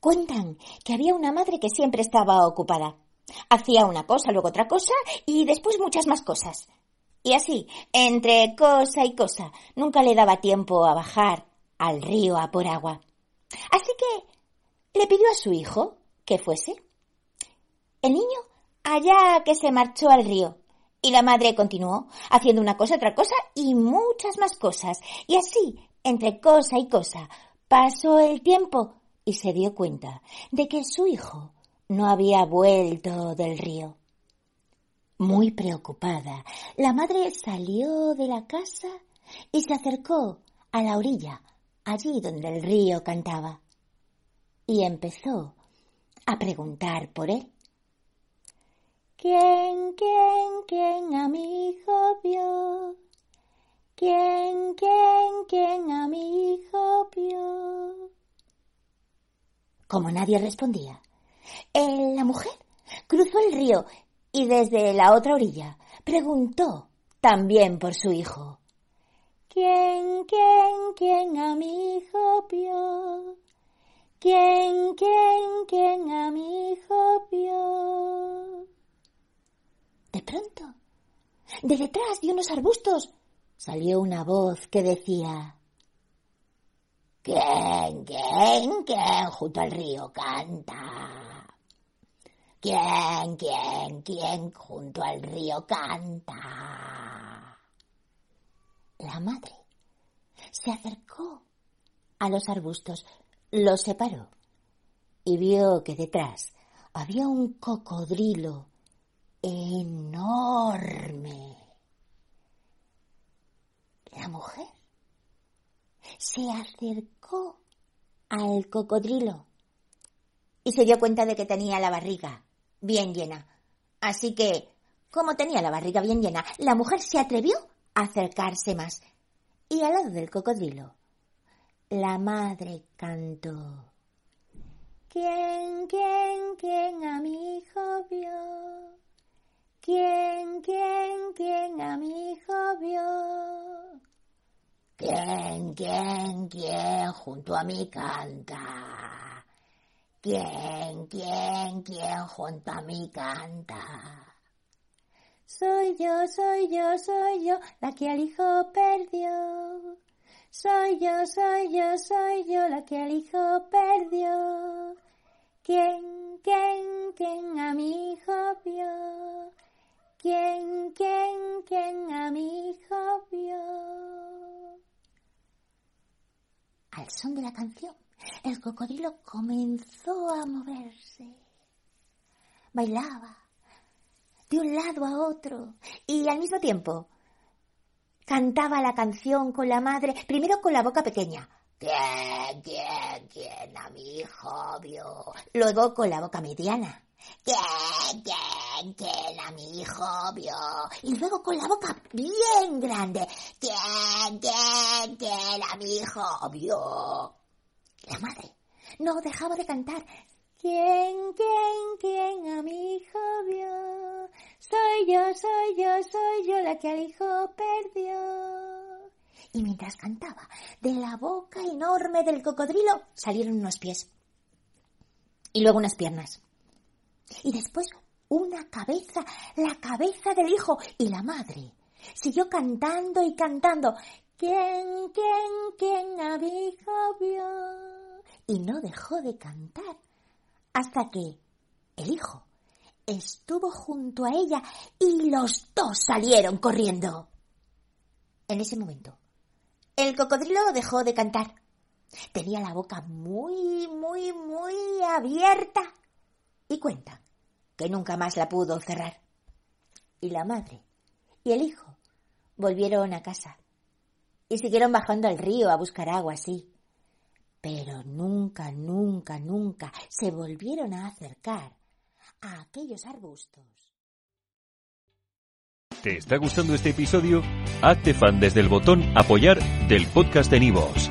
Cuentan que había una madre que siempre estaba ocupada. Hacía una cosa, luego otra cosa y después muchas más cosas. Y así, entre cosa y cosa, nunca le daba tiempo a bajar al río a por agua. Así que le pidió a su hijo que fuese. El niño allá que se marchó al río y la madre continuó haciendo una cosa, otra cosa y muchas más cosas. Y así, entre cosa y cosa, pasó el tiempo y se dio cuenta de que su hijo no había vuelto del río. Muy preocupada, la madre salió de la casa y se acercó a la orilla, allí donde el río cantaba, y empezó a preguntar por él. ¿Quién, quién, quién a mi hijo vio? ¿Quién, quién, quién a mi hijo vio? Como nadie respondía, la mujer cruzó el río y desde la otra orilla preguntó también por su hijo. ¿Quién, quién, quién a mi hijo vio? ¿Quién, quién, quién a mi hijo vio? De pronto, de detrás de unos arbustos, salió una voz que decía ¿Quién, quién, quién junto al río canta? ¿Quién, quién, quién junto al río canta? La madre se acercó a los arbustos, los separó y vio que detrás había un cocodrilo enorme. La mujer se acercó al cocodrilo y se dio cuenta de que tenía la barriga bien llena. Así que, como tenía la barriga bien llena, la mujer se atrevió a acercarse más. Y al lado del cocodrilo, la madre cantó. ¿Quién, quién, ¿Quién, quién, quién junto a mí canta? ¿Quién, quién, quién junto a mí canta? Soy yo, soy yo, soy yo, la que al hijo perdió. Soy yo, soy yo, soy yo, la que al hijo perdió. ¿Quién, quién, quién a mi hijo vio? ¿Quién, quién, quién a mi hijo vio? Al son de la canción, el cocodrilo comenzó a moverse. Bailaba de un lado a otro y al mismo tiempo cantaba la canción con la madre, primero con la boca pequeña. ¿Quién, quién, quién a mi hijo vio? Luego con la boca mediana. ¿Quién, quién, quién a mi hijo vio? Y luego con la boca bien grande. ¿Quién, quién, quién a mi hijo vio? La madre no dejaba de cantar. ¿Quién, quién, quién a mi hijo vio? Soy yo, soy yo, soy yo la que al hijo perdió. Y mientras cantaba, de la boca enorme del cocodrilo salieron unos pies. Y luego unas piernas y después una cabeza, la cabeza del hijo y la madre. Siguió cantando y cantando. ¿Quién, quién, quién a mi hijo vio? Y no dejó de cantar hasta que el hijo estuvo junto a ella y los dos salieron corriendo. En ese momento, el cocodrilo dejó de cantar. Tenía la boca muy, muy, muy abierta y cuenta que nunca más la pudo cerrar. Y la madre y el hijo volvieron a casa y siguieron bajando al río a buscar agua, sí. Pero nunca, nunca, nunca se volvieron a acercar a aquellos arbustos. ¿Te está gustando este episodio? Hazte fan desde el botón apoyar del podcast de Nivos.